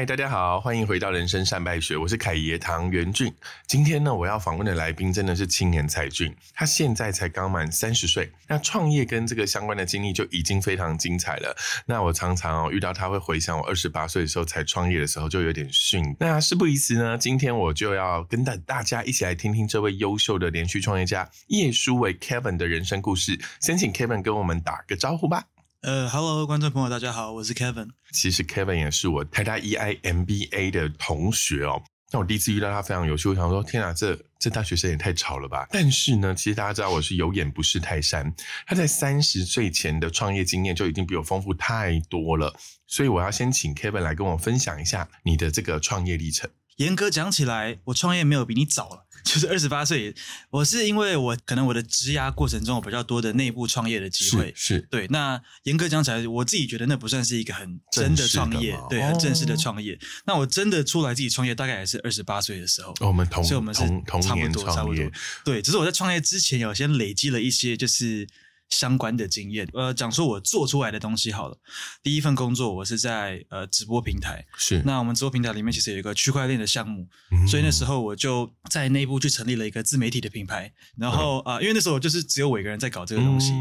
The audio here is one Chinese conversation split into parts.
嗨，大家好，欢迎回到人生善败学，我是凯爷唐元俊。今天呢，我要访问的来宾真的是青年才俊，他现在才刚满三十岁，那创业跟这个相关的经历就已经非常精彩了。那我常常哦遇到他会回想我二十八岁的时候才创业的时候，就有点逊。那事不宜迟呢，今天我就要跟大大家一起来听听这位优秀的连续创业家叶舒伟 Kevin 的人生故事。先请 Kevin 跟我们打个招呼吧。呃，Hello，观众朋友，大家好，我是 Kevin。其实 Kevin 也是我台大 EIMBA 的同学哦。那我第一次遇到他非常有趣，我想说，天啊，这这大学生也太吵了吧！但是呢，其实大家知道我是有眼不识泰山，他在三十岁前的创业经验就已经比我丰富太多了。所以我要先请 Kevin 来跟我分享一下你的这个创业历程。严格讲起来，我创业没有比你早了。就是二十八岁，我是因为我可能我的职涯过程中有比较多的内部创业的机会，是对。那严格讲起来，我自己觉得那不算是一个很真的创业，对，很正式的创业。那我真的出来自己创业，大概也是二十八岁的时候。我们同，所以我们是同年创业，对。只是我在创业之前，有先累积了一些，就是。相关的经验，呃，讲说我做出来的东西好了。第一份工作我是在呃直播平台，是那我们直播平台里面其实有一个区块链的项目，所以那时候我就在内部去成立了一个自媒体的品牌。然后啊，因为那时候就是只有我一个人在搞这个东西，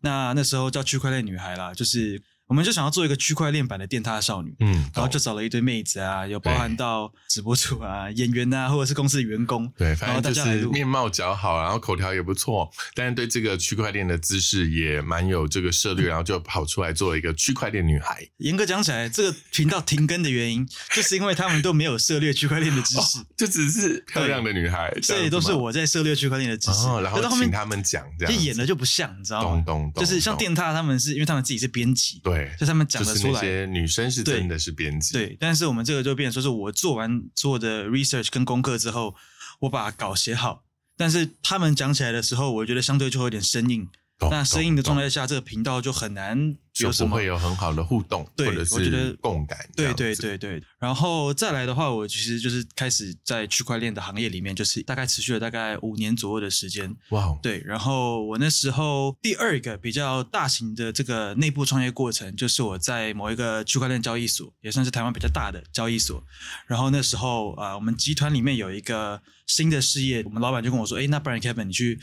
那那时候叫区块链女孩啦，就是。我们就想要做一个区块链版的电塔少女，嗯，然后就找了一堆妹子啊，有包含到直播主啊、演员啊，或者是公司的员工，对，反正就是面貌较好，然后口条也不错，但是对这个区块链的知识也蛮有这个涉猎，然后就跑出来做一个区块链女孩。严格讲起来，这个频道停更的原因，就是因为他们都没有涉猎区块链的知识，就只是漂亮的女孩，这也都是我在涉猎区块链的知识，然后请他们讲，这样就演的就不像，你知道吗？咚咚咚，就是像电塔，他们是因为他们自己是编辑，对。就他们讲的出来，些女生是真的是编辑，对。但是我们这个就变说是我做完做的 research 跟功课之后，我把稿写好，但是他们讲起来的时候，我觉得相对就会有点生硬。那生硬的状态下，这个频道就很难有什么会有很好的互动，或者是共感。对对对对。然后再来的话，我其实就是开始在区块链的行业里面，就是大概持续了大概五年左右的时间。哇。对，然后我那时候第二个比较大型的这个内部创业过程，就是我在某一个区块链交易所，也算是台湾比较大的交易所。然后那时候啊，我们集团里面有一个新的事业，我们老板就跟我说：“哎，那不然 Kevin 你去。”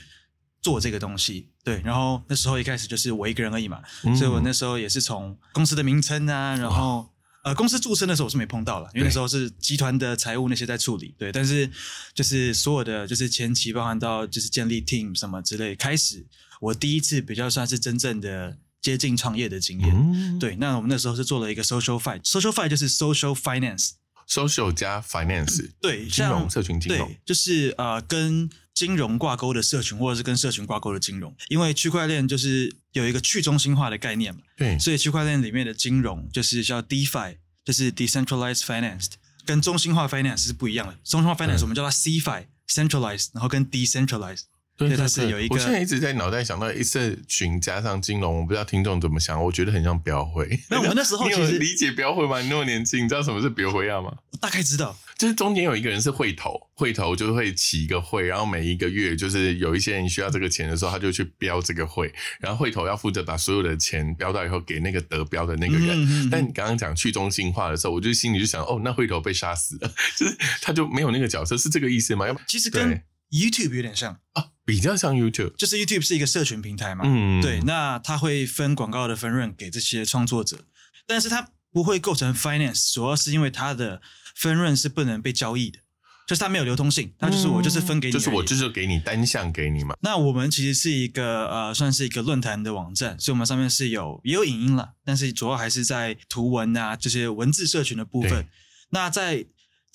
做这个东西，对，然后那时候一开始就是我一个人而已嘛，所以我那时候也是从公司的名称啊，然后呃公司注册的时候我是没碰到了，因为那时候是集团的财务那些在处理，对，但是就是所有的就是前期包含到就是建立 team 什么之类，开始我第一次比较算是真正的接近创业的经验，对，那我们那时候是做了一个 social f i n e social f i n e 就是 social finance，social 加 finance，对，金融社群金融，就是呃跟。金融挂钩的社群，或者是跟社群挂钩的金融，因为区块链就是有一个去中心化的概念嘛，对，所以区块链里面的金融就是叫 DeFi，就是 Decentralized Finance，跟中心化 Finance 是不一样的。中心化 Finance 我们叫它 CeFi，Centralized，然后跟 Decentralized。对，它是有一个。我现在一直在脑袋想到一社群加上金融，我不知道听众怎么想，我觉得很像标会。那我那时候 其实理解标会吗？你那么年轻，你知道什么是标会啊吗？我大概知道，就是中间有一个人是会头，会头就会起一个会，然后每一个月就是有一些人需要这个钱的时候，他就去标这个会，然后会头要负责把所有的钱标到以后给那个得标的那个人。但你刚刚讲去中心化的时候，我就心里就想，哦，那会头被杀死了，就是他就没有那个角色，是这个意思吗？要其实跟 YouTube 有点像啊。比较像 YouTube，就是 YouTube 是一个社群平台嘛，嗯，对，那它会分广告的分润给这些创作者，但是它不会构成 finance，主要是因为它的分润是不能被交易的，就是它没有流通性，那就是我就是分给你，就是我就是给你单向给你嘛。那我们其实是一个呃，算是一个论坛的网站，所以我们上面是有也有影音了，但是主要还是在图文啊这些文字社群的部分。那在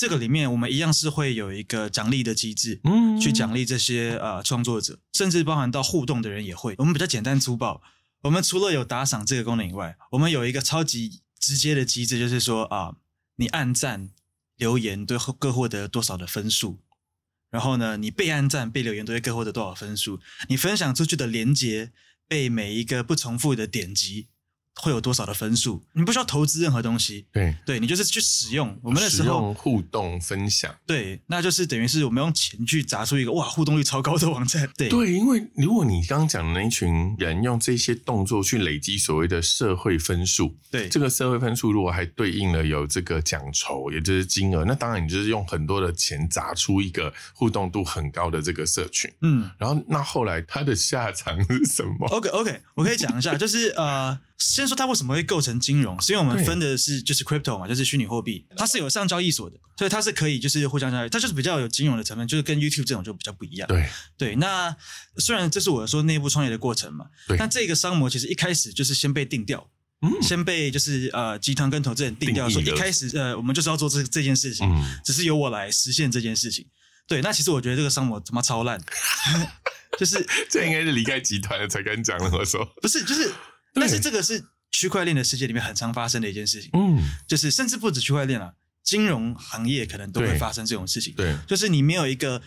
这个里面，我们一样是会有一个奖励的机制，嗯，去奖励这些呃创作者，甚至包含到互动的人也会。我们比较简单粗暴，我们除了有打赏这个功能以外，我们有一个超级直接的机制，就是说啊，你按赞、留言都各获得多少的分数，然后呢，你被按赞、被留言都会各获得多少分数，你分享出去的连接被每一个不重复的点击。会有多少的分数，你不需要投资任何东西。对，对你就是去使用。我们那时候互动分享，对，那就是等于是我们用钱去砸出一个哇互动率超高的网站。对，对，因为如果你刚刚讲的那一群人用这些动作去累积所谓的社会分数，对，这个社会分数如果还对应了有这个奖酬，也就是金额，那当然你就是用很多的钱砸出一个互动度很高的这个社群。嗯，然后那后来他的下场是什么？OK OK，我可以讲一下，就是呃。先说它为什么会构成金融，是因为我们分的是就是 crypto 嘛，就是虚拟货币，它是有上交易所的，所以它是可以就是互相交易，它就是比较有金融的成分，就是跟 YouTube 这种就比较不一样。对对，那虽然这是我说内部创业的过程嘛，但这个商模其实一开始就是先被定掉。嗯，先被就是呃集团跟投资人定掉说，一开始呃我们就是要做这这件事情，只是由我来实现这件事情。对，那其实我觉得这个商模他妈超烂，就是这应该是离开集团了才敢讲的。我说不是，就是。但是这个是区块链的世界里面很常发生的一件事情，嗯，就是甚至不止区块链了，金融行业可能都会发生这种事情，对，就是你没有一个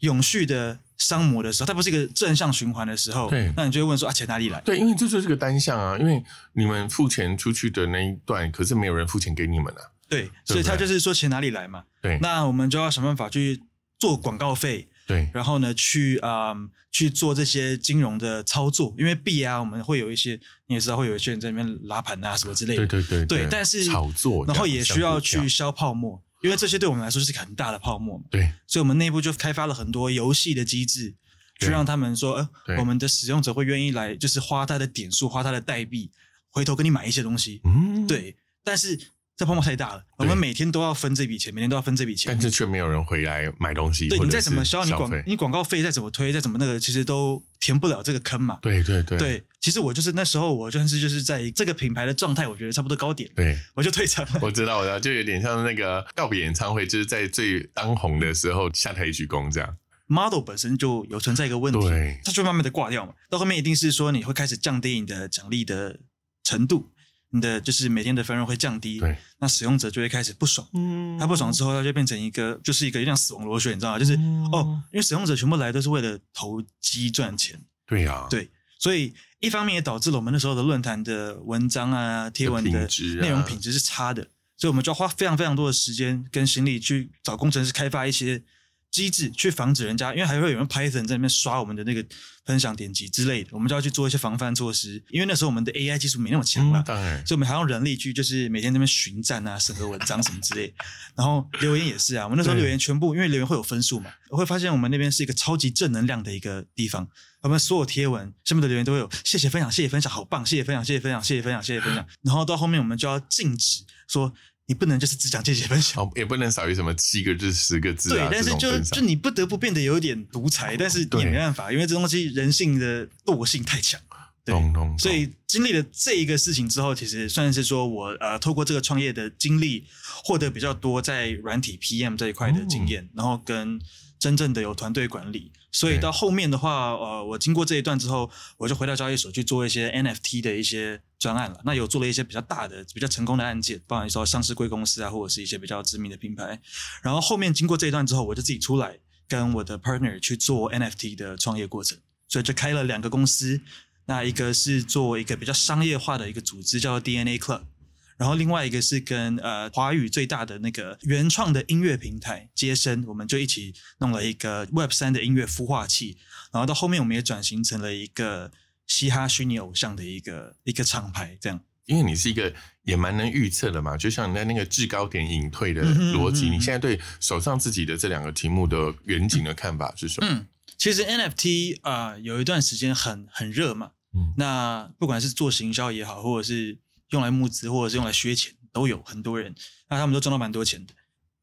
永续的商模的时候，它不是一个正向循环的时候，对，那你就会问说啊，钱哪里来？对，因为这就是个单向啊，因为你们付钱出去的那一段，可是没有人付钱给你们啊，对，所以他就是说钱哪里来嘛，对，那我们就要想办法去做广告费。对，然后呢，去啊去做这些金融的操作，因为币啊，我们会有一些，你也知道，会有一些人在那边拉盘啊什么之类的。对对对。对，但是炒作，然后也需要去消泡沫，因为这些对我们来说是很大的泡沫嘛。对。所以我们内部就开发了很多游戏的机制，去让他们说，呃，我们的使用者会愿意来，就是花他的点数，花他的代币，回头跟你买一些东西。嗯。对，但是。这泡沫太大了，我们每天都要分这笔钱，每天都要分这笔钱，但是却没有人回来买东西。对你再怎么销，你广你广告费再怎么推，再怎么那个，其实都填不了这个坑嘛。对对对。对，其实我就是那时候，我就是就是在这个品牌的状态，我觉得差不多高点，对，我就退场了。我知道，我知道，就有点像那个告别演唱会，就是在最当红的时候下台一鞠躬这样。Model 本身就有存在一个问题，它就慢慢的挂掉嘛，到后面一定是说你会开始降低你的奖励的程度。你的就是每天的分润会降低，对，那使用者就会开始不爽，嗯，他不爽之后，他就变成一个，就是一个像死亡螺旋，你知道吗？就是哦，因为使用者全部来都是为了投机赚钱，对呀，对，所以一方面也导致了我们那时候的论坛的文章啊、贴文的内容品质是差的，所以我们就要花非常非常多的时间跟心力去找工程师开发一些。机制去防止人家，因为还会有人 Python 在那边刷我们的那个分享点击之类的，我们就要去做一些防范措施。因为那时候我们的 AI 技术没那么强了，当然，所以我们还用人力去，就是每天那边巡战啊、审核文章什么之类。然后留言也是啊，我们那时候留言全部，因为留言会有分数嘛，我会发现我们那边是一个超级正能量的一个地方。我们所有贴文下面的留言都会有谢谢分享，谢谢分享，好棒，谢谢分享，谢谢分享，谢谢分享，谢谢分享。然后到后面我们就要禁止说。你不能就是只讲这些分享，也不能少于什么七个字、十个字啊。对，但是就就你不得不变得有点独裁，但是也没办法，因为这东西人性的惰性太强。对，所以经历了这一个事情之后，其实算是说我呃，透过这个创业的经历，获得比较多在软体 PM 这一块的经验，然后跟。真正的有团队管理，所以到后面的话，呃，我经过这一段之后，我就回到交易所去做一些 NFT 的一些专案了。那有做了一些比较大的、比较成功的案件，包含说上市贵公司啊，或者是一些比较知名的品牌。然后后面经过这一段之后，我就自己出来跟我的 partner 去做 NFT 的创业过程，所以就开了两个公司。那一个是做一个比较商业化的一个组织，叫做 DNA Club。然后另外一个是跟呃华语最大的那个原创的音乐平台接生，我们就一起弄了一个 Web 三的音乐孵化器。然后到后面我们也转型成了一个嘻哈虚拟偶像的一个一个厂牌，这样。因为你是一个也蛮能预测的嘛，就像你在那个制高点隐退的逻辑，你现在对手上自己的这两个题目的远景的看法是什么？嗯，其实 NFT 啊有一段时间很很热嘛，嗯，那不管是做行销也好，或者是用来募资或者是用来削钱，都有很多人，那他们都赚到蛮多钱的。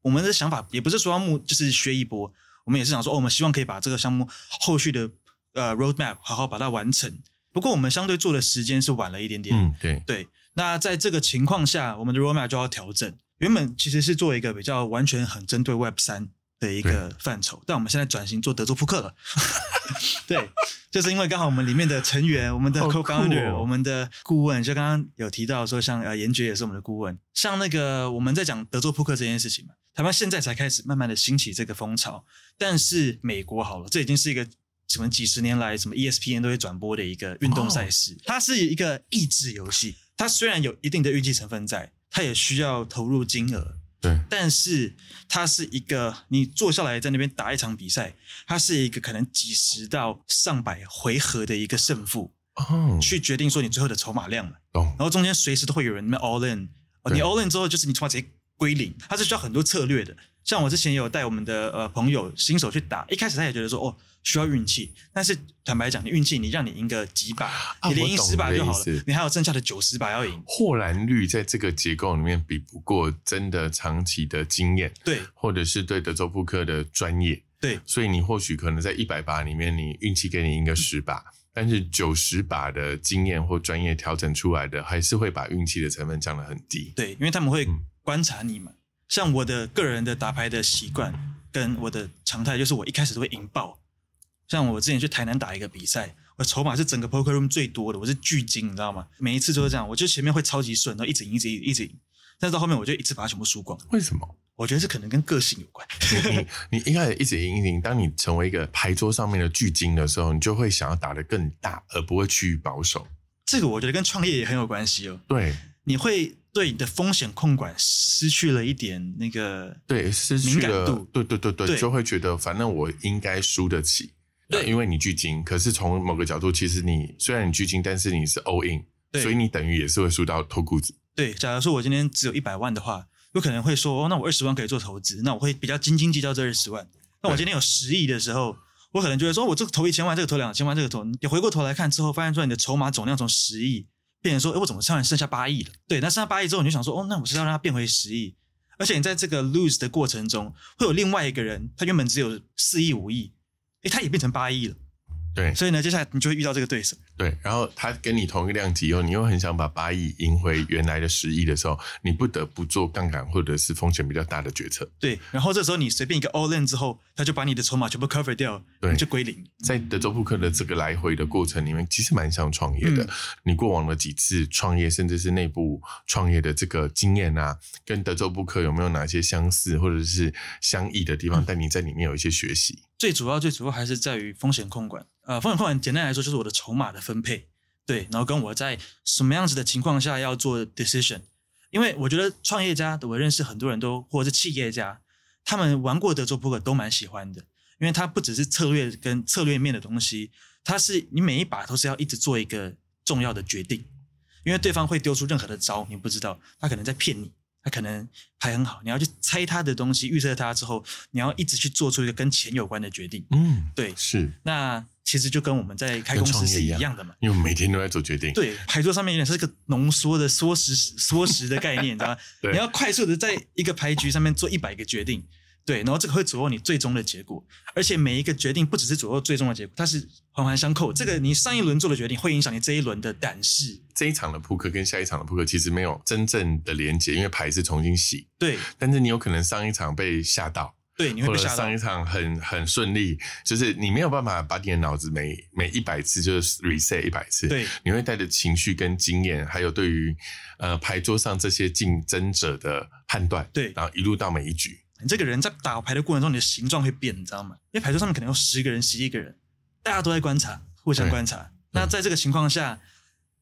我们的想法也不是说要募，就是削一波，我们也是想说，哦，我们希望可以把这个项目后续的呃 roadmap 好好把它完成。不过我们相对做的时间是晚了一点点。嗯，对对。那在这个情况下，我们的 roadmap 就要调整。原本其实是做一个比较完全很针对 Web 三。的一个范畴，但我们现在转型做德州扑克了。对，就是因为刚好我们里面的成员，我们的 co-founder，我们的顾问，就刚刚有提到说，像呃严爵也是我们的顾问。像那个我们在讲德州扑克这件事情嘛，台湾现在才开始慢慢的兴起这个风潮，但是美国好了，这已经是一个什么几十年来什么 ESPN 都会转播的一个运动赛事，它是一个益智游戏。它虽然有一定的运气成分在，它也需要投入金额。对，但是它是一个你坐下来在那边打一场比赛，它是一个可能几十到上百回合的一个胜负，哦，去决定说你最后的筹码量了。哦，然后中间随时都会有人那 all in，你 all in 之后就是你筹码直接归零，它是需要很多策略的。像我之前有带我们的呃朋友新手去打，一开始他也觉得说哦需要运气，但是坦白讲，你运气你让你赢个几把，你连赢十把就好了，你还有剩下的九十把要赢。获然率在这个结构里面比不过真的长期的经验，对，或者是对德州扑克的专业，对，所以你或许可能在一百把里面，你运气给你赢个十把，但是九十把的经验或专业调整出来的，还是会把运气的成分降得很低。对，因为他们会观察你嘛。像我的个人的打牌的习惯跟我的常态，就是我一开始都会赢爆。像我之前去台南打一个比赛，我筹码是整个 poker room 最多的，我是巨金，你知道吗？每一次都是这样，我就前面会超级顺，然后一直赢，一直赢，一直赢。但是到后面我就一次把它全部输光。为什么？我觉得这可能跟个性有关。你你一开始一直赢，一直赢，当你成为一个牌桌上面的巨金的时候，你就会想要打得更大，而不会趋于保守。这个我觉得跟创业也很有关系哦。对，你会。对你的风险控管失去了一点那个对失去了对对对对，就会觉得反正我应该输得起，对，因为你巨金，可是从某个角度，其实你虽然你巨金，但是你是 all in，所以你等于也是会输到脱裤子。对，假如说我今天只有一百万的话，有可能会说哦，那我二十万可以做投资，那我会比较斤斤计较这二十万。那我今天有十亿的时候，我可能就会说，我这个投一千万，这个投两千万，这个投，你回过头来看之后，发现说你的筹码总量从十亿。变成说，哎，我怎么突然剩下八亿了？对，那剩下八亿之后，你就想说，哦，那我是要让它变回十亿。而且你在这个 lose 的过程中，会有另外一个人，他原本只有四亿五亿，哎，他也变成八亿了。对，所以呢，接下来你就会遇到这个对手。对，然后他跟你同一个量级以后，你又很想把八亿赢回原来的十亿的时候，你不得不做杠杆或者是风险比较大的决策。对，然后这时候你随便一个 all in 之后，他就把你的筹码全部 cover 掉，对，就归零。在德州扑克的这个来回的过程里面，其实蛮像创业的。你过往的几次创业，甚至是内部创业的这个经验啊，跟德州扑克有没有哪些相似或者是相异的地方？但你在里面有一些学习。最主要、最主要还是在于风险控管。呃，风险控管简单来说就是我的筹码的分配，对，然后跟我在什么样子的情况下要做 decision。因为我觉得创业家，我认识很多人都或者是企业家，他们玩过德州扑克都蛮喜欢的，因为它不只是策略跟策略面的东西，它是你每一把都是要一直做一个重要的决定，因为对方会丢出任何的招，你不知道他可能在骗你。他可能牌很好，你要去猜他的东西，预测他之后，你要一直去做出一个跟钱有关的决定。嗯，对，是。那其实就跟我们在开公司是一样的嘛，因为每天都在做决定。对，牌桌上面有点是个浓缩的缩时缩时的概念，你知道吗？你要快速的在一个牌局上面做一百个决定。对，然后这个会左右你最终的结果，而且每一个决定不只是左右最终的结果，它是环环相扣。这个你上一轮做的决定会影响你这一轮的胆识。这一场的扑克跟下一场的扑克其实没有真正的连接，因为牌是重新洗。对，但是你有可能上一场被吓到，对，你会被吓到。上一场很很顺利，就是你没有办法把你的脑子每每一百次就是 reset 一百次。对，你会带着情绪跟经验，还有对于呃牌桌上这些竞争者的判断，对，然后一路到每一局。你这个人在打牌的过程中，你的形状会变，你知道吗？因为牌桌上面可能有十个人、十一个人，大家都在观察，互相观察。那在这个情况下，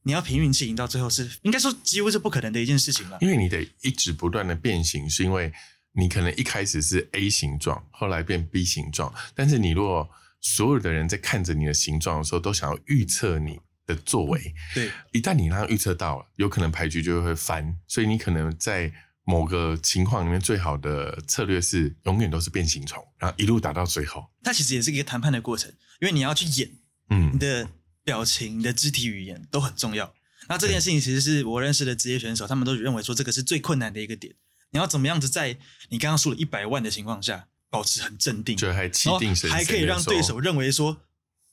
你要凭运气赢到最后，是应该说几乎是不可能的一件事情了。因为你得一直不断的变形，是因为你可能一开始是 A 形状，后来变 B 形状。但是你如果所有的人在看着你的形状的时候，都想要预测你的作为，对，一旦你让他预测到了，有可能牌局就会翻。所以你可能在。某个情况里面，最好的策略是永远都是变形虫，然后一路打到最后。它其实也是一个谈判的过程，因为你要去演，嗯，你的表情、你的肢体语言都很重要。那这件事情其实是我认识的职业选手，他们都认为说这个是最困难的一个点。你要怎么样子在你刚刚输了一百万的情况下，保持很镇定，还气定神，还可以让对手认为说，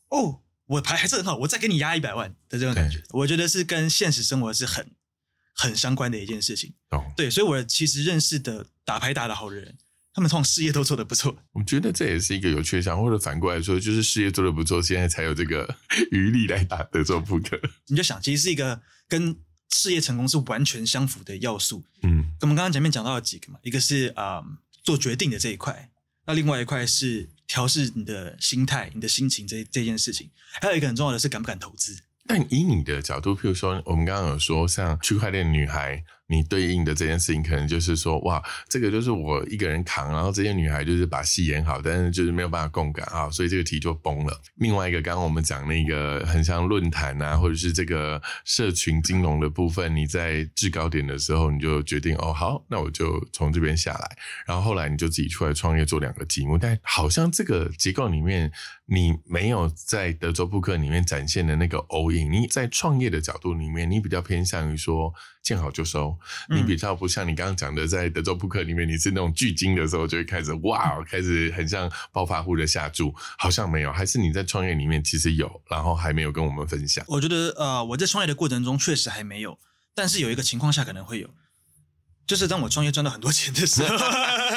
哦，我牌还是很好，我再给你压一百万的这种感觉。我觉得是跟现实生活是很。很相关的一件事情，对，所以我其实认识的打牌打得好的人，他们通常事业都做得不错。我觉得这也是一个有缺项，或者反过来说，就是事业做得不错，现在才有这个 余力来打德州扑克。你就想，其实是一个跟事业成功是完全相符的要素。嗯，我们刚刚前面讲到了几个嘛，一个是啊做决定的这一块，那另外一块是调试你的心态、你的心情这这件事情，还有一个很重要的是敢不敢投资。但以你的角度，譬如说，我们刚刚有说，像区块链女孩。你对应的这件事情，可能就是说，哇，这个就是我一个人扛，然后这些女孩就是把戏演好，但是就是没有办法共感啊，所以这个题就崩了。另外一个，刚刚我们讲那个很像论坛啊，或者是这个社群金融的部分，你在制高点的时候，你就决定哦，好，那我就从这边下来，然后后来你就自己出来创业做两个节目，但好像这个结构里面，你没有在德州扑克里面展现的那个 all in，你在创业的角度里面，你比较偏向于说见好就收。你比较不像你刚刚讲的，在德州扑克里面，你是那种巨金的时候就会开始哇，开始很像暴发户的下注，好像没有，还是你在创业里面其实有，然后还没有跟我们分享。我觉得呃，我在创业的过程中确实还没有，但是有一个情况下可能会有。就是当我创业赚到很多钱的时候，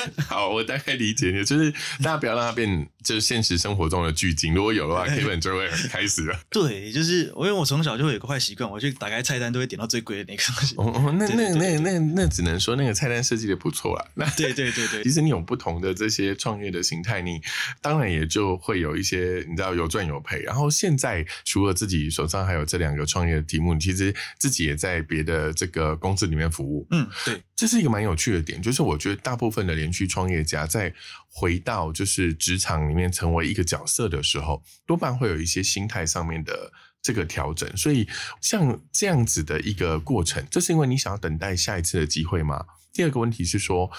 好，我大概理解你，就是大家不要让它变，就是现实生活中的巨金。如果有的话，Kevin 就会开始了。对，就是我因为我从小就会有个坏习惯，我去打开菜单都会点到最贵的那个东西。哦，那那那那那只能说那个菜单设计的不错啦。那对对对对，其实你有不同的这些创业的形态，你当然也就会有一些你知道有赚有赔。然后现在除了自己手上还有这两个创业的题目，你其实自己也在别的这个公司里面服务。嗯，对。这是一个蛮有趣的点，就是我觉得大部分的连续创业家在回到就是职场里面成为一个角色的时候，多半会有一些心态上面的这个调整。所以像这样子的一个过程，这是因为你想要等待下一次的机会吗？第二个问题是说，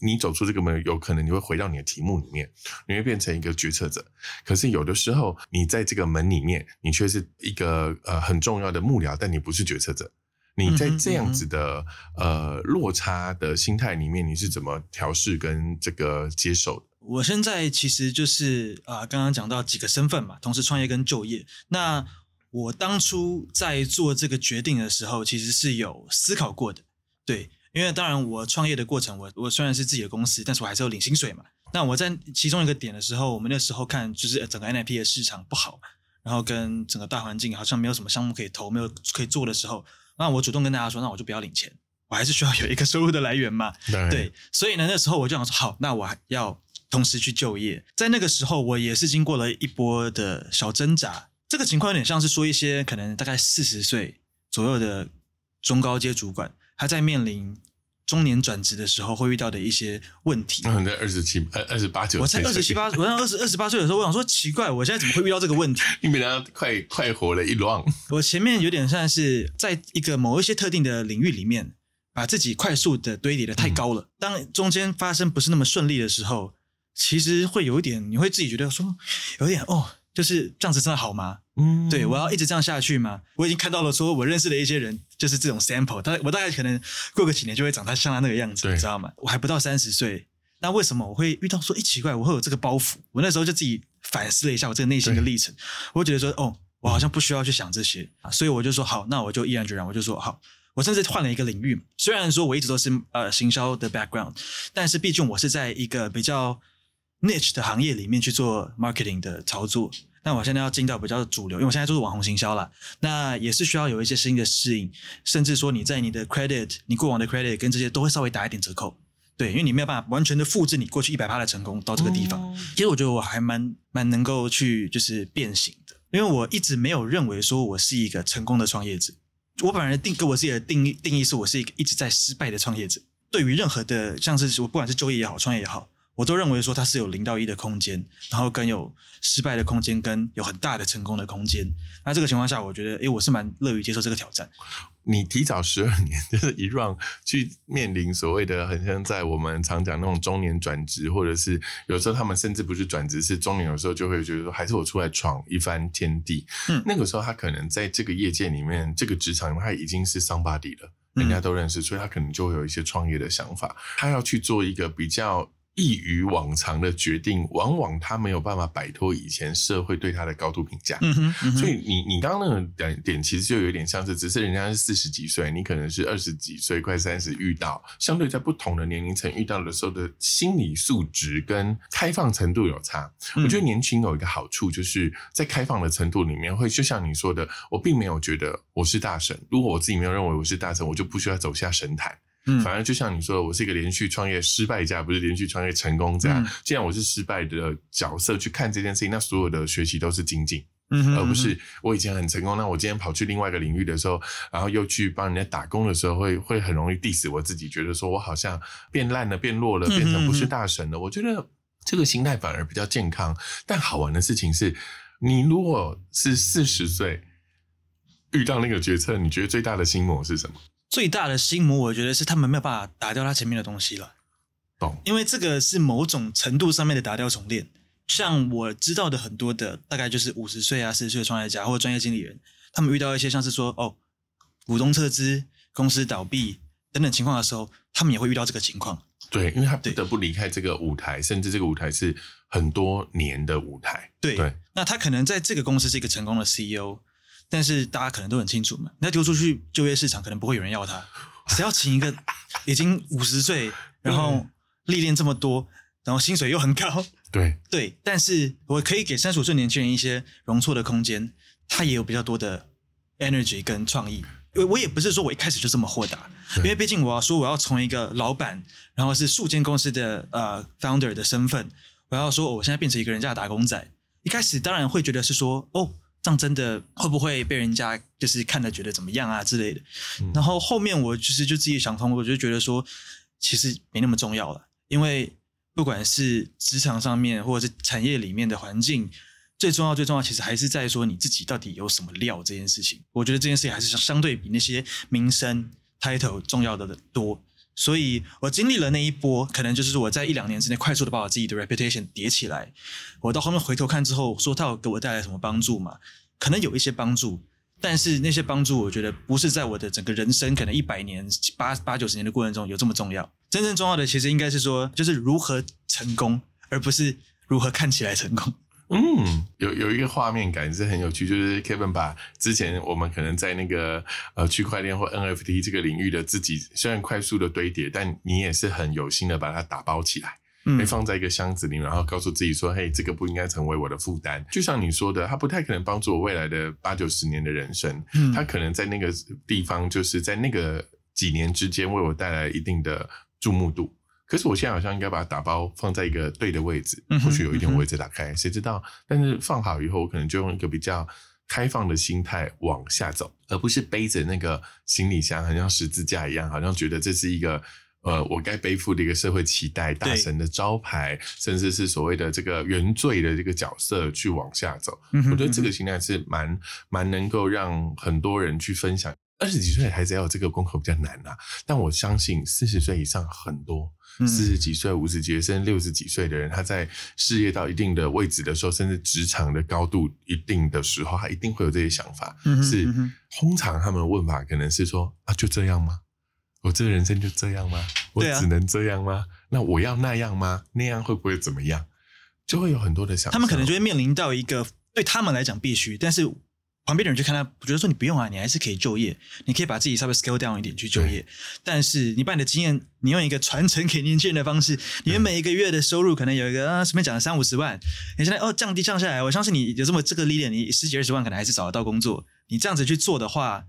你走出这个门，有可能你会回到你的题目里面，你会变成一个决策者。可是有的时候，你在这个门里面，你却是一个呃很重要的幕僚，但你不是决策者。你在这样子的呃落差的心态里面，你是怎么调试跟这个接受的？我现在其实就是啊，刚刚讲到几个身份嘛，同时创业跟就业。那我当初在做这个决定的时候，其实是有思考过的。对，因为当然我创业的过程，我我虽然是自己的公司，但是我还是要领薪水嘛。那我在其中一个点的时候，我们那时候看就是整个 NIP 的市场不好，然后跟整个大环境好像没有什么项目可以投，没有可以做的时候。那我主动跟大家说，那我就不要领钱，我还是需要有一个收入的来源嘛。对，所以呢，那时候我就想说，好，那我还要同时去就业。在那个时候，我也是经过了一波的小挣扎。这个情况有点像是说，一些可能大概四十岁左右的中高阶主管，他在面临。中年转职的时候会遇到的一些问题。嗯，在二十七、二二十八九，我才二十七八，我在二十二十八岁的时候，我想说 奇怪，我现在怎么会遇到这个问题？你比他快快活了一浪。我前面有点像是在一个某一些特定的领域里面，把自己快速的堆叠的太高了。当中间发生不是那么顺利的时候，其实会有一点，你会自己觉得说有点哦。就是这样子真的好吗？嗯，对我要一直这样下去吗？我已经看到了，说我认识的一些人就是这种 sample，他我大概可能过个几年就会长他像他那个样子，你知道吗？我还不到三十岁，那为什么我会遇到说一奇怪，我会有这个包袱？我那时候就自己反思了一下我这个内心的历程，我觉得说哦，我好像不需要去想这些，所以我就说好，那我就毅然决然，我就说好，我甚至换了一个领域。虽然说我一直都是呃行销的 background，但是毕竟我是在一个比较。niche 的行业里面去做 marketing 的操作，那我现在要进到比较主流，因为我现在就是网红行销了，那也是需要有一些新的适应，甚至说你在你的 credit，你过往的 credit 跟这些都会稍微打一点折扣，对，因为你没有办法完全的复制你过去一百趴的成功到这个地方。其实我觉得我还蛮蛮能够去就是变形的，因为我一直没有认为说我是一个成功的创业者，我本人定给我自己的定义定义是我是一个一直在失败的创业者。对于任何的像是我不管是就业也好，创业也好。我都认为说它是有零到一的空间，然后跟有失败的空间，跟有很大的成功的空间。那这个情况下，我觉得，哎，我是蛮乐于接受这个挑战。你提早十二年 就是一 run 去面临所谓的，很像在我们常讲那种中年转职，或者是有时候他们甚至不是转职，是中年，有时候就会觉得说，还是我出来闯一番天地。嗯，那个时候他可能在这个业界里面，这个职场里面他已经是 somebody 了，人家都认识，所以他可能就会有一些创业的想法，他要去做一个比较。异于往常的决定，往往他没有办法摆脱以前社会对他的高度评价。嗯哼，所以你你刚刚那个点点其实就有点像是，只是人家是四十几岁，你可能是二十几岁，快三十，遇到相对在不同的年龄层遇到的时候的心理素质跟开放程度有差。我觉得年轻有一个好处，就是在开放的程度里面，会就像你说的，我并没有觉得我是大神。如果我自己没有认为我是大神，我就不需要走下神坛。嗯，反而就像你说的，我是一个连续创业失败家，不是连续创业成功家。既然我是失败的角色去看这件事情，那所有的学习都是精进。而不是我以前很成功，那我今天跑去另外一个领域的时候，然后又去帮人家打工的时候，会会很容易 diss 我自己，觉得说我好像变烂了、变弱了、变成不是大神了。我觉得这个心态反而比较健康。但好玩的事情是，你如果是四十岁遇到那个决策，你觉得最大的心魔是什么？最大的心魔，我觉得是他们没有办法打掉他前面的东西了。懂？因为这个是某种程度上面的打掉重练。像我知道的很多的，大概就是五十岁啊、四十岁的创业家或者专业经理人，他们遇到一些像是说哦，股东撤资、公司倒闭等等情况的时候，他们也会遇到这个情况。对，因为他不得不离开这个舞台，甚至这个舞台是很多年的舞台。对，那他可能在这个公司是一个成功的 CEO，但是大家可能都很清楚嘛，那丢出去就业市场可能不会有人要他，谁要请一个 已经五十岁，然后历练这么多，然后薪水又很高。对对，但是我可以给三十五岁年轻人一些容错的空间，他也有比较多的 energy 跟创意。因为我也不是说我一开始就这么豁达，因为毕竟我要说我要从一个老板，然后是数间公司的呃 founder 的身份，我要说我现在变成一个人家的打工仔。一开始当然会觉得是说，哦，这样真的会不会被人家就是看了觉得怎么样啊之类的。然后后面我就是就自己想通，我就觉得说，其实没那么重要了，因为。不管是职场上面，或者是产业里面的环境，最重要、最重要，其实还是在说你自己到底有什么料这件事情。我觉得这件事情还是相相对比那些名声、title 重要的多。所以我经历了那一波，可能就是我在一两年之内快速的把我自己的 reputation 叠起来。我到后面回头看之后，说他有给我带来什么帮助嘛？可能有一些帮助。但是那些帮助，我觉得不是在我的整个人生可能一百年、八八九十年的过程中有这么重要。真正重要的，其实应该是说，就是如何成功，而不是如何看起来成功。嗯，有有一个画面感是很有趣，就是 Kevin 把之前我们可能在那个呃区块链或 NFT 这个领域的自己，虽然快速的堆叠，但你也是很有心的把它打包起来。被放在一个箱子里，然后告诉自己说：“嘿，这个不应该成为我的负担。”就像你说的，它不太可能帮助我未来的八九十年的人生。嗯，它可能在那个地方，就是在那个几年之间，为我带来一定的注目度。可是我现在好像应该把它打包放在一个对的位置。或许有一天我会再打开，谁知道？但是放好以后，我可能就用一个比较开放的心态往下走，而不是背着那个行李箱，好像十字架一样，好像觉得这是一个。呃，我该背负的一个社会期待，大神的招牌，甚至是所谓的这个原罪的这个角色去往下走，我觉得这个心态是蛮蛮能够让很多人去分享。二十几岁的孩子要有这个功课比较难啊，但我相信四十岁以上很多，四十几岁、五十几岁甚至六十几岁的人，他在事业到一定的位置的时候，甚至职场的高度一定的时候，他一定会有这些想法。是通常他们的问法可能是说啊，就这样吗？我这人生就这样吗？我只能这样吗？那我要那样吗？那样会不会怎么样？就会有很多的想。他们可能就会面临到一个对他们来讲必须，但是旁边的人就看他，觉得说你不用啊，你还是可以就业，你可以把自己稍微 scale down 一点去就业。但是你把你的经验，你用一个传承给年轻人的方式，你每一个月的收入可能有一个啊，随便讲三五十万，你现在哦降低降下来，我相信你有这么这个历练，你十几二十万可能还是找得到工作。你这样子去做的话。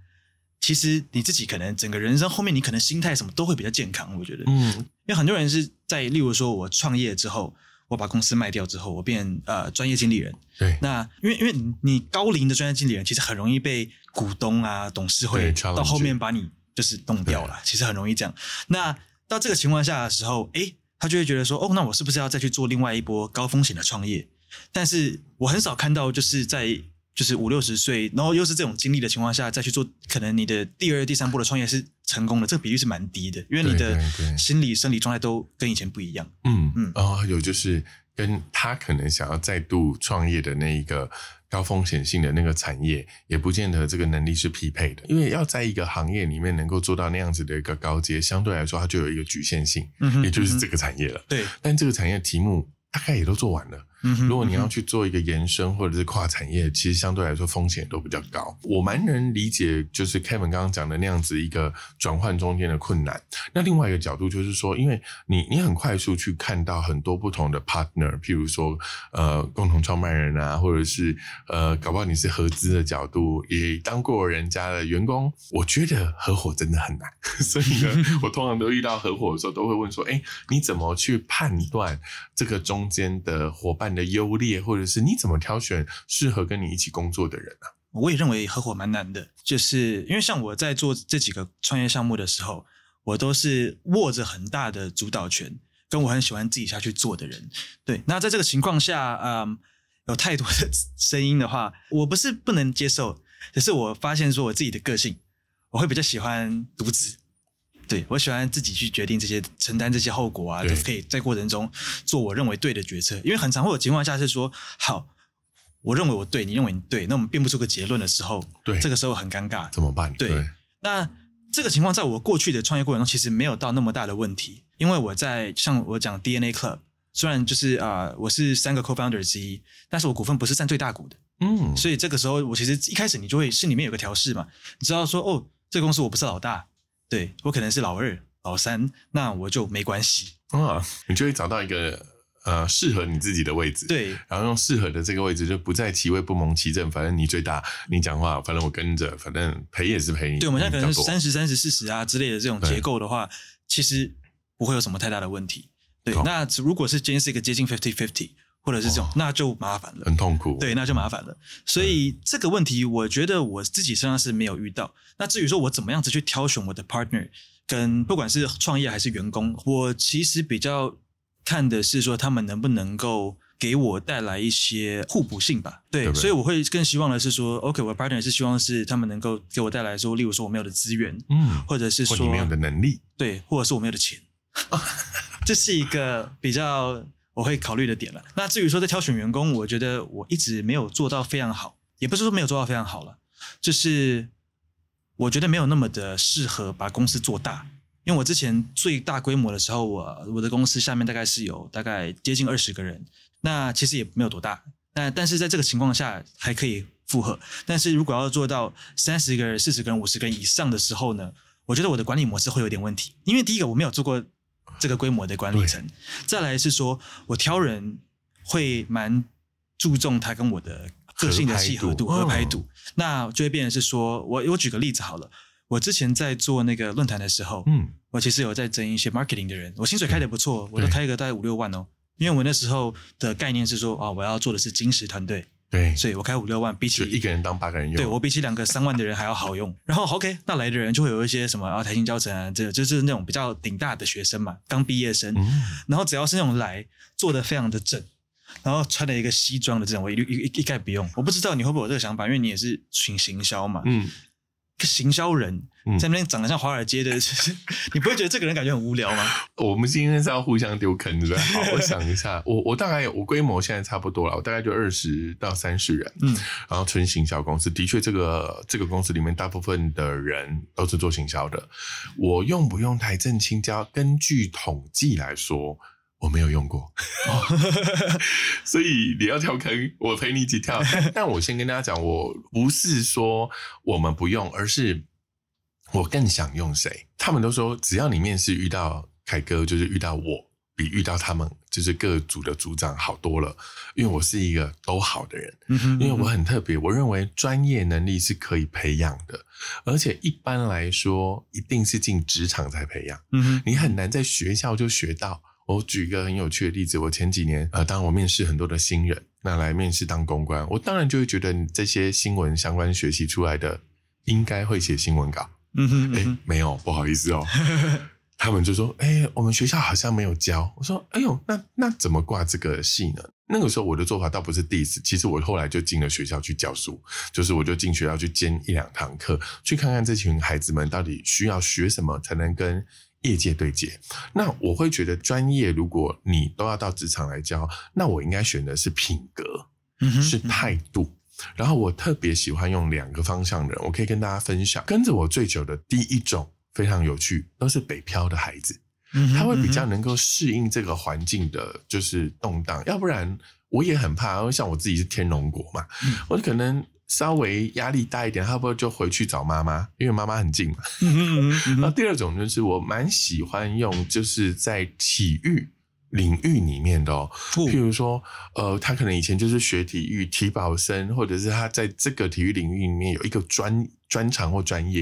其实你自己可能整个人生后面，你可能心态什么都会比较健康。我觉得，嗯，因为很多人是在，例如说我创业之后，我把公司卖掉之后，我变呃专业经理人。对，那因为因为你高龄的专业经理人，其实很容易被股东啊、董事会到后面把你就是弄掉了。其实很容易这样。那到这个情况下的时候，哎，他就会觉得说，哦，那我是不是要再去做另外一波高风险的创业？但是我很少看到就是在。就是五六十岁，然后又是这种经历的情况下，再去做，可能你的第二、第三步的创业是成功的，这个比例是蛮低的，因为你的心理、生理状态都跟以前不一样。嗯嗯，哦，有就是跟他可能想要再度创业的那一个高风险性的那个产业，也不见得这个能力是匹配的，因为要在一个行业里面能够做到那样子的一个高阶，相对来说它就有一个局限性，也就是这个产业了。对，但这个产业题目大概也都做完了。如果你要去做一个延伸或者是跨产业，其实相对来说风险都比较高。我蛮能理解，就是 Kevin 刚刚讲的那样子一个转换中间的困难。那另外一个角度就是说，因为你你很快速去看到很多不同的 partner，譬如说呃共同创办人啊，或者是呃搞不好你是合资的角度，也当过人家的员工。我觉得合伙真的很难，所以呢，我通常都遇到合伙的时候，都会问说：哎，你怎么去判断这个中间的伙伴？的优劣，或者是你怎么挑选适合跟你一起工作的人啊？我也认为合伙蛮难的，就是因为像我在做这几个创业项目的时候，我都是握着很大的主导权，跟我很喜欢自己下去做的人。对，那在这个情况下，嗯，有太多的 声音的话，我不是不能接受，只是我发现说我自己的个性，我会比较喜欢独子。对我喜欢自己去决定这些，承担这些后果啊，就可以在过程中做我认为对的决策。因为很常会有情况下是说，好。我认为我对，你认为你对，那我们并不出个结论的时候，对，这个时候很尴尬，怎么办？对，那这个情况在我过去的创业过程中，其实没有到那么大的问题，因为我在像我讲 DNA Club，虽然就是啊，我是三个 co-founder 之一，但是我股份不是占最大股的，嗯，所以这个时候我其实一开始你就会心里面有个调试嘛，你知道说哦，这个公司我不是老大，对我可能是老二、老三，那我就没关系啊，你就会找到一个。呃，适合你自己的位置，对，然后用适合的这个位置，就不在其位不谋其政，反正你最大，你讲话，反正我跟着，反正赔也是赔你。对，我们现在可能是三十三十四十啊之类的这种结构的话，其实不会有什么太大的问题。对，那如果是今天是一个接近 fifty fifty，或者是这种，那就麻烦了，很痛苦。对，那就麻烦了。所以这个问题，我觉得我自己身上是没有遇到。那至于说我怎么样子去挑选我的 partner，跟不管是创业还是员工，我其实比较。看的是说他们能不能够给我带来一些互补性吧，对，所以我会更希望的是说，OK，我的 partner 是希望是他们能够给我带来说，例如说我没有的资源，嗯，或者是说没有的能力，对，或者是我没有的钱，这是一个比较我会考虑的点了。那至于说在挑选员工，我觉得我一直没有做到非常好，也不是说没有做到非常好了，就是我觉得没有那么的适合把公司做大。因为我之前最大规模的时候，我我的公司下面大概是有大概接近二十个人，那其实也没有多大，但但是在这个情况下还可以负荷。但是如果要做到三十个人、四十个人、五十个人以上的时候呢，我觉得我的管理模式会有点问题。因为第一个我没有做过这个规模的管理层，再来是说我挑人会蛮注重他跟我的个性的契合度、合拍度，那就会变成是说我我举个例子好了。我之前在做那个论坛的时候，嗯，我其实有在争一些 marketing 的人，我薪水开的不错，我都开个大概五六万哦。因为我那时候的概念是说，啊，我要做的是金石团队，对，所以我开五六万，比起一个人当八个人用，对我比起两个三万的人还要好用。然后 OK，那来的人就会有一些什么啊，台新教程啊，这就是那种比较顶大的学生嘛，刚毕业生。然后只要是那种来做的非常的正，然后穿了一个西装的这种，我一律一一概不用。我不知道你会不会有这个想法，因为你也是群行销嘛，嗯。行销人在那边长得像华尔街的，你不会觉得这个人感觉很无聊吗？我们今天是要互相丢坑，对不对？好，我想一下，我我大概我规模现在差不多了，我大概就二十到三十人，嗯，然后纯行销公司，的确，这个这个公司里面大部分的人都是做行销的。我用不用台正青椒？根据统计来说。我没有用过，所以你要跳坑，我陪你一起跳。但我先跟大家讲，我不是说我们不用，而是我更想用谁。他们都说，只要你面试遇到凯哥，就是遇到我，比遇到他们就是各组的组长好多了。因为我是一个都好的人，因为我很特别。我认为专业能力是可以培养的，而且一般来说，一定是进职场才培养。你很难在学校就学到。我举一个很有趣的例子，我前几年呃，当我面试很多的新人，那来面试当公关，我当然就会觉得你这些新闻相关学习出来的，应该会写新闻稿。嗯哼，哎，没有，不好意思哦。他们就说，哎，我们学校好像没有教。我说，哎呦，那那怎么挂这个系呢？那个时候我的做法倒不是 diss，其实我后来就进了学校去教书，就是我就进学校去兼一两堂课，去看看这群孩子们到底需要学什么才能跟。业界对接，那我会觉得专业，如果你都要到职场来教，那我应该选的是品格，是态度。然后我特别喜欢用两个方向的人，我可以跟大家分享。跟着我最久的第一种非常有趣，都是北漂的孩子，他会比较能够适应这个环境的，就是动荡。要不然我也很怕，因为像我自己是天龙国嘛，我可能。稍微压力大一点，他不会就回去找妈妈，因为妈妈很近嘛。那第二种就是我蛮喜欢用，就是在体育领域里面的，譬如说，呃，他可能以前就是学体育体保生，或者是他在这个体育领域里面有一个专专长或专业。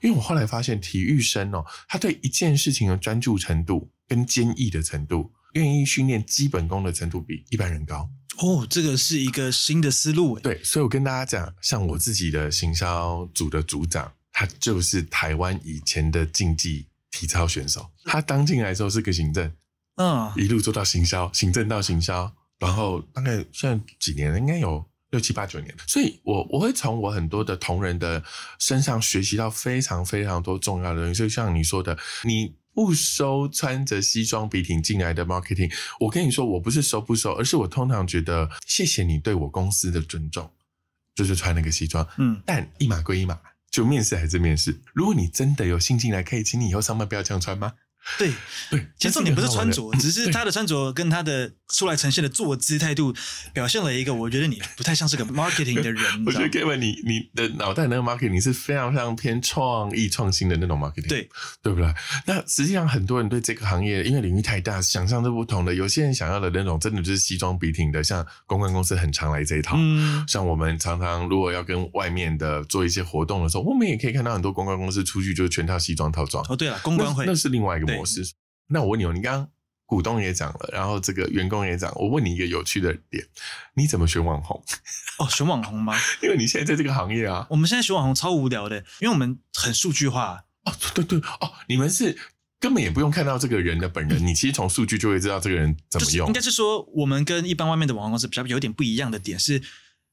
因为我后来发现，体育生哦，他对一件事情的专注程度跟坚毅的程度，愿意训练基本功的程度比一般人高。哦，这个是一个新的思路。对，所以我跟大家讲，像我自己的行销组的组长，他就是台湾以前的竞技体操选手。他当进来的时候是个行政，嗯，一路做到行销，行政到行销，然后大概现在几年了，应该有六七八九年。所以我我会从我很多的同仁的身上学习到非常非常多重要的东西。就像你说的，你。不收穿着西装笔挺进来的 marketing，我跟你说，我不是收不收，而是我通常觉得谢谢你对我公司的尊重，就是穿那个西装，嗯，但一码归一码，就面试还是面试。如果你真的有心进来，可以请你以后上班不要这样穿吗？对对，其实重点不是穿着，只是他的穿着跟他的出来呈现的坐姿态度，表现了一个我觉得你不太像是个 marketing 的人。我觉得 Kevin，你你的脑袋那个 marketing 是非常非常偏创意创新的那种 marketing，对对不对？那实际上很多人对这个行业，因为领域太大，想象是不同的。有些人想要的那种，真的就是西装笔挺的，像公关公司很常来这一套。嗯，像我们常常如果要跟外面的做一些活动的时候，我们也可以看到很多公关公司出去就是全套西装套装。哦，对了，公关会那是另外一个模式。那我问你哦，你刚刚股东也讲了，然后这个员工也讲，我问你一个有趣的点，你怎么选网红？哦，选网红吗？因为你现在在这个行业啊。我们现在选网红超无聊的，因为我们很数据化。哦，对对哦，你们是根本也不用看到这个人的本人，你其实从数据就会知道这个人怎么用。应该是说，我们跟一般外面的网红公司比较有点不一样的点是。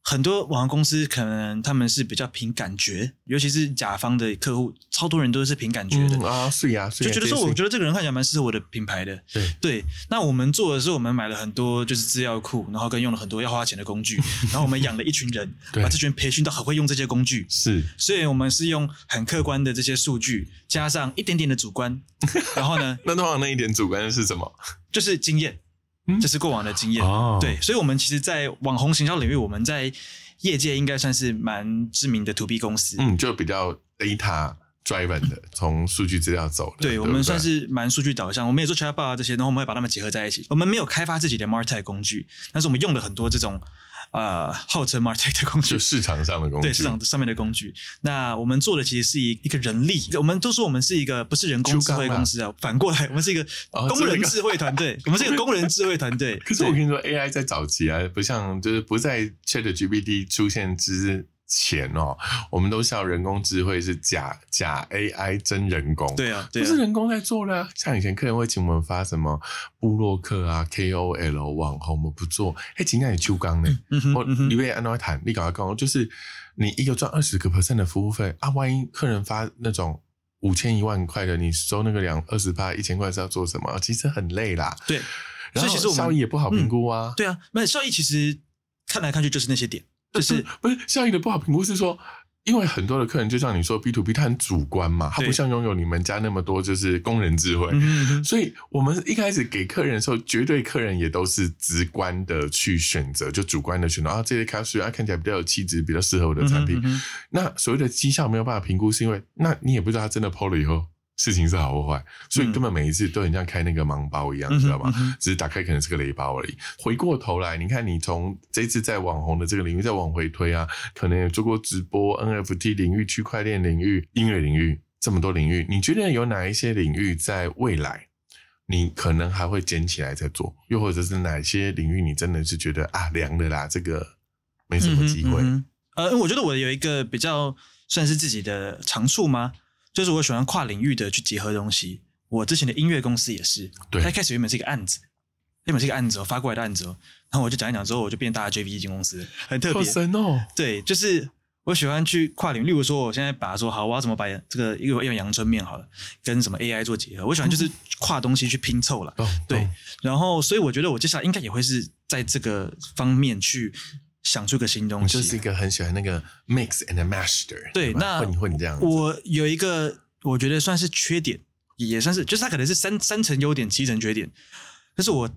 很多网红公司可能他们是比较凭感觉，尤其是甲方的客户，超多人都是凭感觉的。啊，是呀，就觉得说，我觉得这个人看起来蛮适合我的品牌的。对。对，那我们做的是，我们买了很多就是资料库，然后跟用了很多要花钱的工具，然后我们养了一群人，把这群人培训到很会用这些工具。是，所以我们是用很客观的这些数据，加上一点点的主观，然后呢，那通常那一点主观是什么？就是经验，这是过往的经验。对，所以，我们其实，在网红行销领域，我们在业界应该算是蛮知名的 To B 公司，嗯，就比较 data driven 的，从数据资料走的。对，我们算是蛮数据导向，我们也做 Chatbot 啊这些，然后我们会把它们结合在一起。我们没有开发自己的 Martech 工具，但是我们用了很多这种。呃，号称 market 的工具，就市场上的工具，对市场上面的工具。那我们做的其实是一一个人力，我们都说我们是一个不是人工智慧公司啊，反过来我们是一个工人智慧团队，我们是一个工人智慧团队。可是我跟你说，AI 在早期啊，不像就是不在 ChatGPT 出现之。钱哦，我们都笑人工智慧是假假 AI 真人工，对啊，不是人工在做的。像以前客人会请我们发什么布洛克啊、KOL 网红，我们不做。哎，今天你秋刚呢？我你为安诺谈，你搞搞，就是你一个赚二十个 percent 的服务费啊，万一客人发那种五千一万块的，你收那个两二十八一千块是要做什么？其实很累啦。对，所以其实效益也不好评估啊。对啊，那效益其实看来看去就是那些点。就是 不是效益的不好评估，是说，因为很多的客人就像你说 B to B，他很主观嘛，他不像拥有你们家那么多就是工人智慧，所以我们一开始给客人的时候，绝对客人也都是直观的去选择，就主观的选择啊，这些咖啡啊看起来比较有气质，比较适合我的产品。那所谓的绩效没有办法评估，是因为那你也不知道他真的抛了以后。事情是好或坏，所以根本每一次都很像开那个盲包一样，知道吗？只是打开可能是个雷包而已。回过头来，你看你从这次在网红的这个领域再往回推啊，可能也做过直播、NFT 领域、区块链领域、音乐领域这么多领域，你觉得有哪一些领域在未来你可能还会捡起来再做？又或者是哪些领域你真的是觉得啊凉的啦，这个没什么机会？呃，我觉得我有一个比较算是自己的长处吗？就是我喜欢跨领域的去结合东西。我之前的音乐公司也是，它一开始原本是一个案子，原本是一个案子哦，发过来的案子哦。然后我就讲一讲之后，我就变大的 JV 基金公司，很特别。神哦。对，就是我喜欢去跨领域。例如说，我现在把它说好，我要怎么把这个一个一碗阳春面好了，跟什么 AI 做结合？我喜欢就是跨东西去拼凑了。对。然后，所以我觉得我接下来应该也会是在这个方面去。想出个新东西，就是一个很喜欢那个 mix and master。对，那混混这样。我有一个，我觉得算是缺点，也算是，就是它可能是三三层优点，七层缺点。但是我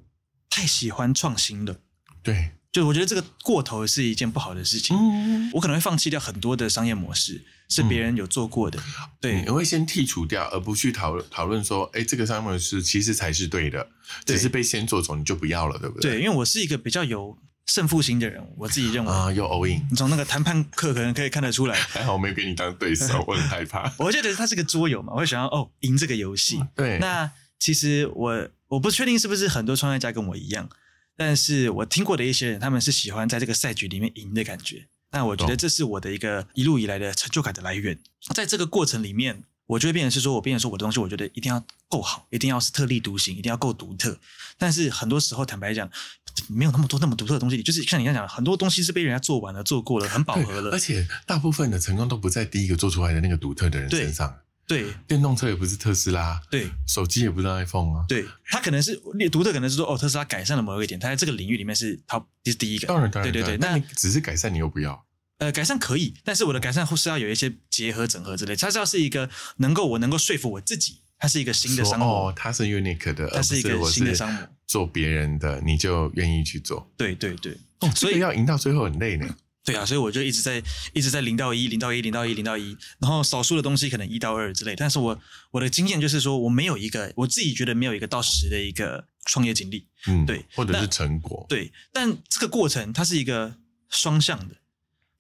太喜欢创新了。对，就我觉得这个过头是一件不好的事情。嗯，我可能会放弃掉很多的商业模式，是别人有做过的。对，我会先剔除掉，而不去讨论讨论说，哎，这个商业模式其实才是对的，只是被先做走，你就不要了，对不对？对，因为我是一个比较有。胜负心的人，我自己认为啊，有 all in。你从那个谈判课可能可以看得出来。还好我没给你当对手，我很害怕。我觉得他是个桌游嘛，我会想要哦赢这个游戏。对。那其实我我不确定是不是很多创业家跟我一样，但是我听过的一些人，他们是喜欢在这个赛局里面赢的感觉。那我觉得这是我的一个一路以来的成就感的来源。在这个过程里面，我就会变成是说，我变成说我的东西，我觉得一定要够好，一定要是特立独行，一定要够独特。但是很多时候，坦白讲，没有那么多那么独特的东西。就是像你刚讲，很多东西是被人家做完了、做过了，很饱和了。而且大部分的成功都不在第一个做出来的那个独特的人身上。对，电动车也不是特斯拉，对，手机也不是 iPhone 啊，对，它可能是独特，可能是说哦，特斯拉改善了某一个点，它在这个领域里面是它是第一个，当然当然，对对对，那你只是改善，你又不要，呃，改善可以，但是我的改善是要有一些结合整合之类，它是要是一个能够我能够说服我自己，它是一个新的商模，哦，它是 unique 的，它是一个新的商模，做别人的你就愿意去做，对对对，所以要赢到最后很累呢。对啊，所以我就一直在一直在零到一，零到一，零到一，零到一，然后少数的东西可能一到二之类。但是我我的经验就是说，我没有一个我自己觉得没有一个到十的一个创业经历，嗯，对，或者是成果，对。但这个过程它是一个双向的，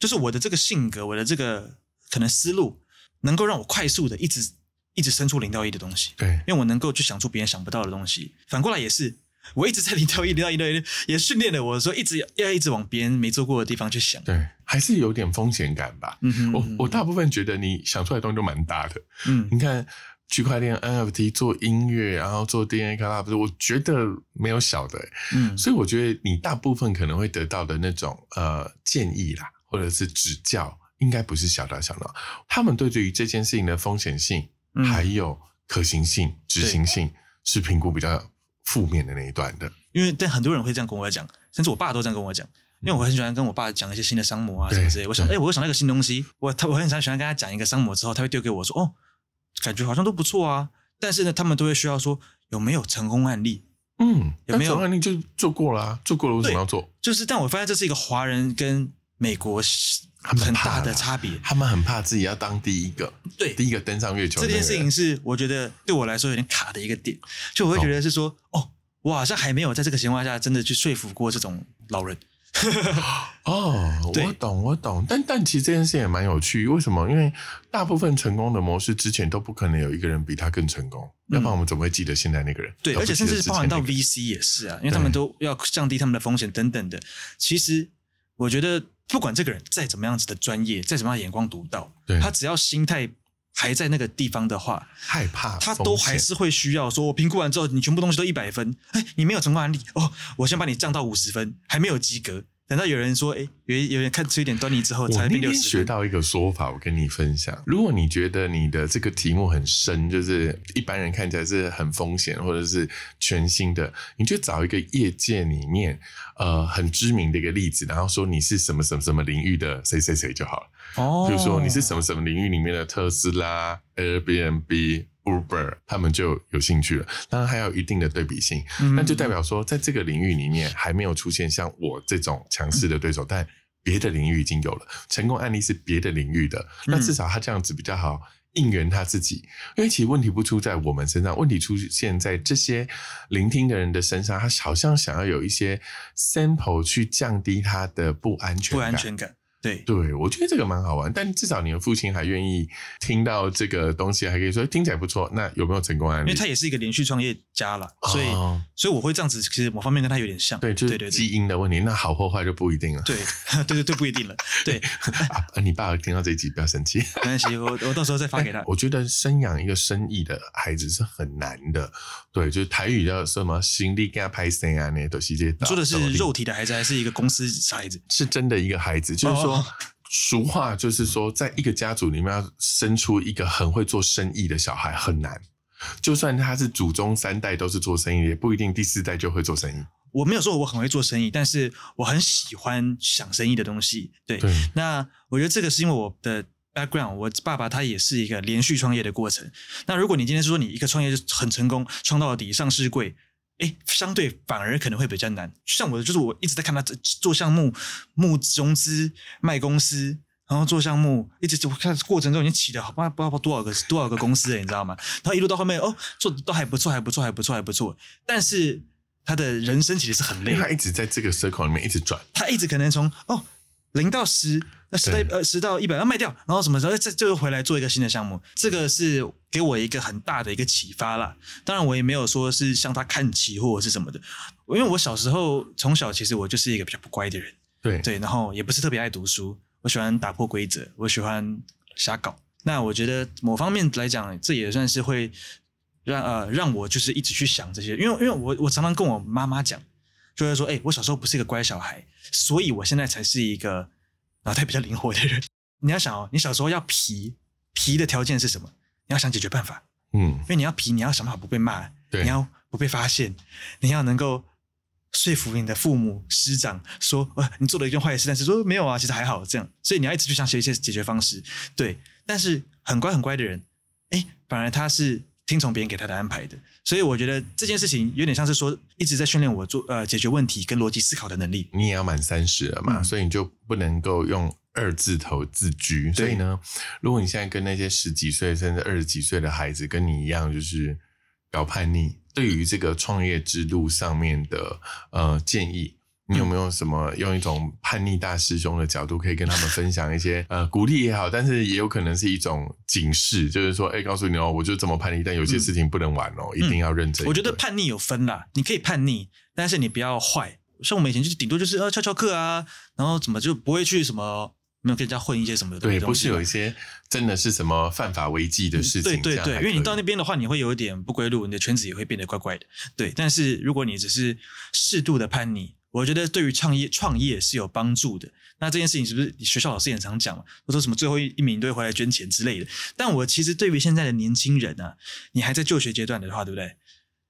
就是我的这个性格，我的这个可能思路，能够让我快速的一直一直生出零到一的东西，对，因为我能够去想出别人想不到的东西。反过来也是。我一直在零到一，零到一，零到一，也训练了我说，一直要一直往别人没做过的地方去想。对，还是有点风险感吧。嗯哼，我我大部分觉得你想出来的东西都蛮大的。嗯，你看区块链、NFT 做音乐，然后做 DNA Club，？我觉得没有小的。嗯，所以我觉得你大部分可能会得到的那种呃建议啦，或者是指教，应该不是小打小闹。他们对于这件事情的风险性还有可行性、执行性是评估比较。负面的那一段的，因为但很多人会这样跟我讲，甚至我爸都这样跟我讲，因为我很喜欢跟我爸讲一些新的商模啊什么之类。我想，哎，我又想到一个新东西，我他我很常喜欢跟他讲一个商模之后，他会丢给我说，哦，感觉好像都不错啊。但是呢，他们都会需要说有没有成功案例？嗯，有没有成功案例就做过了，做过了为什么要做？就是，但我发现这是一个华人跟美国很大的差别，他们很怕自己要当第一个，对，第一个登上月球。这件事情是我觉得对我来说有点卡的一个点，就我会觉得是说，哦，我好像还没有在这个情况下真的去说服过这种老人。哦，我懂，我懂，但但其实这件事也蛮有趣，为什么？因为大部分成功的模式之前都不可能有一个人比他更成功，要不然我们怎么会记得现在那个人？对，而且甚至包含到 VC 也是啊，因为他们都要降低他们的风险等等的。其实我觉得。不管这个人再怎么样子的专业，再怎么样眼光独到，他只要心态还在那个地方的话，害怕他都还是会需要说，我评估完之后，你全部东西都一百分，哎，你没有成功案例哦，我先把你降到五十分，还没有及格。等到有人说，哎，有有人看出一点端倪之后，才变六十。学到一个说法，我跟你分享。如果你觉得你的这个题目很深，就是一般人看起来是很风险或者是全新的，你就找一个业界里面呃很知名的一个例子，然后说你是什么什么什么领域的谁谁谁就好了。哦，比如说你是什么什么领域里面的特斯拉、Airbnb。Uber 他们就有兴趣了，当然还有一定的对比性，那就代表说，在这个领域里面还没有出现像我这种强势的对手，但别的领域已经有了成功案例是别的领域的，那至少他这样子比较好应援他自己，因为其实问题不出在我们身上，问题出现在这些聆听的人的身上，他好像想要有一些 sample 去降低他的不安全不安全感。对对，我觉得这个蛮好玩，但至少你的父亲还愿意听到这个东西，还可以说听起来不错。那有没有成功案例？因为他也是一个连续创业家了，所以所以我会这样子，其实某方面跟他有点像。对，就是基因的问题。那好或坏就不一定了。对 对对对，不一定了。对 啊，你爸听到这一集不要生气，没关系，我我到时候再发给他。我觉得生养一个生意的孩子是很难的。对，就是台语叫什么“心力给他拍生啊”那都是这些。说的是肉体的孩子，还是一个公司孩子？是真的一个孩子，就是说。俗话就是说，在一个家族里面要生出一个很会做生意的小孩很难。就算他是祖宗三代都是做生意，也不一定第四代就会做生意。我没有说我很会做生意，但是我很喜欢想生意的东西。对，那我觉得这个是因为我的 background，我爸爸他也是一个连续创业的过程。那如果你今天说你一个创业就很成功，创到底上市柜。哎，相对反而可能会比较难。像我，就是我一直在看他做项目、募融资、卖公司，然后做项目，一直就看过程中已经起了好不不知道多少个多少个公司了，你知道吗？然后一路到后面，哦，做的都还不错，还不错，还不错，还不错。但是他的人生其实是很累，他一直在这个 circle 里面一直转，他一直可能从哦零到十那十到呃十到一百要卖掉，然后什么时候再就回来做一个新的项目，这个是给我一个很大的一个启发啦。当然我也没有说是向他看齐或者是什么的，因为我小时候从小其实我就是一个比较不乖的人，对。对，然后也不是特别爱读书，我喜欢打破规则，我喜欢瞎搞。那我觉得某方面来讲，这也算是会让呃让我就是一直去想这些，因为因为我我常常跟我妈妈讲，就是说，哎，我小时候不是一个乖小孩，所以我现在才是一个脑袋比较灵活的人。你要想哦，你小时候要皮皮的条件是什么？你要想解决办法，嗯，因为你要皮，你要想办法不被骂，对，你要不被发现，你要能够说服你的父母师长说，呃，你做了一件坏事，但是说没有啊，其实还好这样，所以你要一直去想一些解决方式，对。但是很乖很乖的人，哎，反而他是听从别人给他的安排的，所以我觉得这件事情有点像是说一直在训练我做呃解决问题跟逻辑思考的能力。你也要满三十了嘛，所以你就不能够用二字头自居。所以呢，如果你现在跟那些十几岁甚至二十几岁的孩子跟你一样，就是搞叛逆，对于这个创业之路上面的呃建议。你有没有什么用一种叛逆大师兄的角度，可以跟他们分享一些呃鼓励也好，但是也有可能是一种警示，就是说，哎，告诉你哦，我就这么叛逆，但有些事情不能玩哦，一定要认真。我觉得叛逆有分啦，你可以叛逆，但是你不要坏。像我们以前就是顶多就是呃翘翘课啊，然后怎么就不会去什么没有跟人家混一些什么的。对，不是有一些真的是什么犯法违纪的事情。对对对，因为你到那边的话，你会有一点不归路，你的圈子也会变得怪怪的。对，但是如果你只是适度的叛逆。我觉得对于创业创业是有帮助的。那这件事情是不是学校老师也常讲嘛？我说什么最后一一名都会回来捐钱之类的。但我其实对于现在的年轻人啊，你还在就学阶段的话，对不对？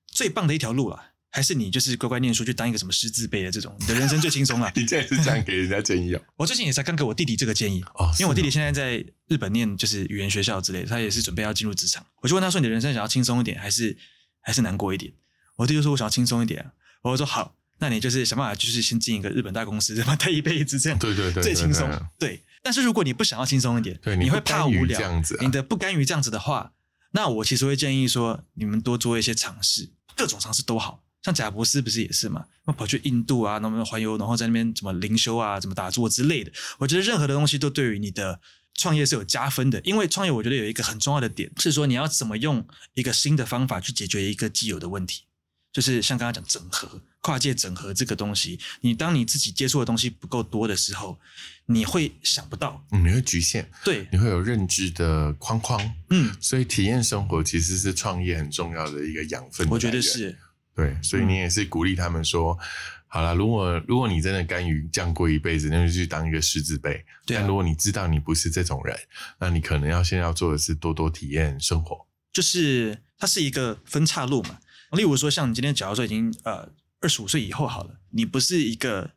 最棒的一条路啊，还是你就是乖乖念书，去当一个什么师字辈的这种，你的人生最轻松了。你这也是这样给人家建议哦？我最近也才刚给我弟弟这个建议哦，因为我弟弟现在在日本念就是语言学校之类的，他也是准备要进入职场。我就问他说：“你的人生想要轻松一点，还是还是难过一点？”我弟就说：“我想要轻松一点。”我说：“好。”那你就是想办法，就是先进一个日本大公司，么待一辈子这样，对对对，最轻松。对，但是如果你不想要轻松一点，对你会怕无聊，这样子，你的不甘于这样子的话，那我其实会建议说，你们多做一些尝试，各种尝试都好。像贾博士不是也是嘛？那跑去印度啊，那么环游，然后在那边怎么灵修啊，怎么打坐之类的。我觉得任何的东西都对于你的创业是有加分的，因为创业我觉得有一个很重要的点是说，你要怎么用一个新的方法去解决一个既有的问题。就是像刚刚讲整合、跨界整合这个东西，你当你自己接触的东西不够多的时候，你会想不到，嗯你会局限，对，你会有认知的框框，嗯，所以体验生活其实是创业很重要的一个养分。我觉得是，对，所以你也是鼓励他们说，好了，如果如果你真的甘于这样过一辈子，那就去当一个狮子辈。但如果你知道你不是这种人，那你可能要先要做的是多多体验生活，就是它是一个分岔路嘛。例如说，像你今天假如说已经呃二十五岁以后好了，你不是一个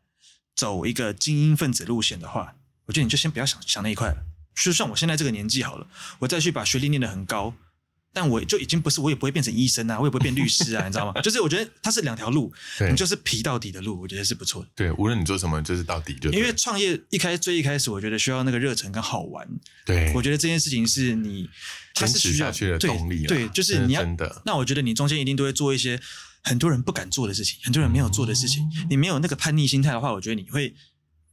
走一个精英分子路线的话，我觉得你就先不要想想那一块了。就像我现在这个年纪好了，我再去把学历念得很高，但我就已经不是，我也不会变成医生啊，我也不会变律师啊，你知道吗？就是我觉得它是两条路，你就是皮到底的路，我觉得是不错的。对，无论你做什么，就是到底就。因为创业一开最一开始，我觉得需要那个热忱跟好玩。对，我觉得这件事情是你。坚持下去的动力，对，就是你要真的。那我觉得你中间一定都会做一些很多人不敢做的事情，很多人没有做的事情。你没有那个叛逆心态的话，我觉得你会，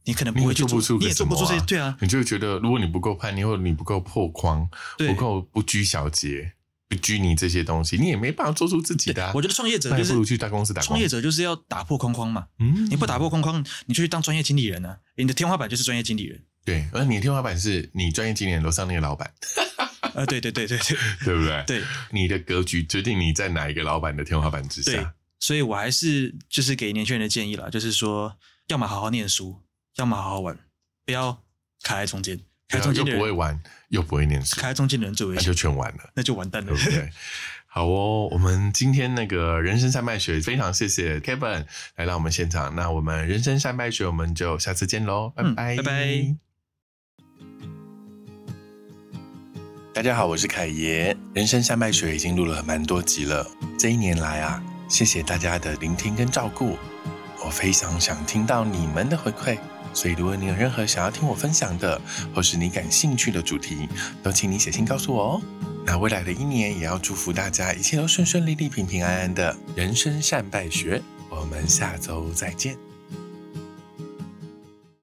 你可能不会做不出，你也做不出这些。对啊，你就觉得如果你不够叛逆，或者你不够破框，不够不拘小节、不拘泥这些东西，你也没办法做出自己的。我觉得创业者就是不如去大公司打工。创业者就是要打破框框嘛。嗯，你不打破框框，你就去当专业经理人呢。你的天花板就是专业经理人。对，而你的天花板是你专业经理人楼上那个老板。呃，对对对对对，对不对？对，你的格局决定你在哪一个老板的天花板之下。对，所以我还是就是给年轻人的建议了，就是说，要么好好念书，要么好好玩，不要卡在中间。卡中间又不会玩，又不会念书，卡在中间的人最危险，那就全完了，那就完蛋了。对不对，好哦，我们今天那个人生三败学，非常谢谢 Kevin 来到我们现场。那我们人生三败学，我们就下次见喽，拜拜，拜拜。大家好，我是凯爷。人生山脉学已经录了蛮多集了。这一年来啊，谢谢大家的聆听跟照顾。我非常想听到你们的回馈，所以如果你有任何想要听我分享的，或是你感兴趣的主题，都请你写信告诉我哦。那未来的一年，也要祝福大家一切都顺顺利利、平平安安的。人生善败学，我们下周再见。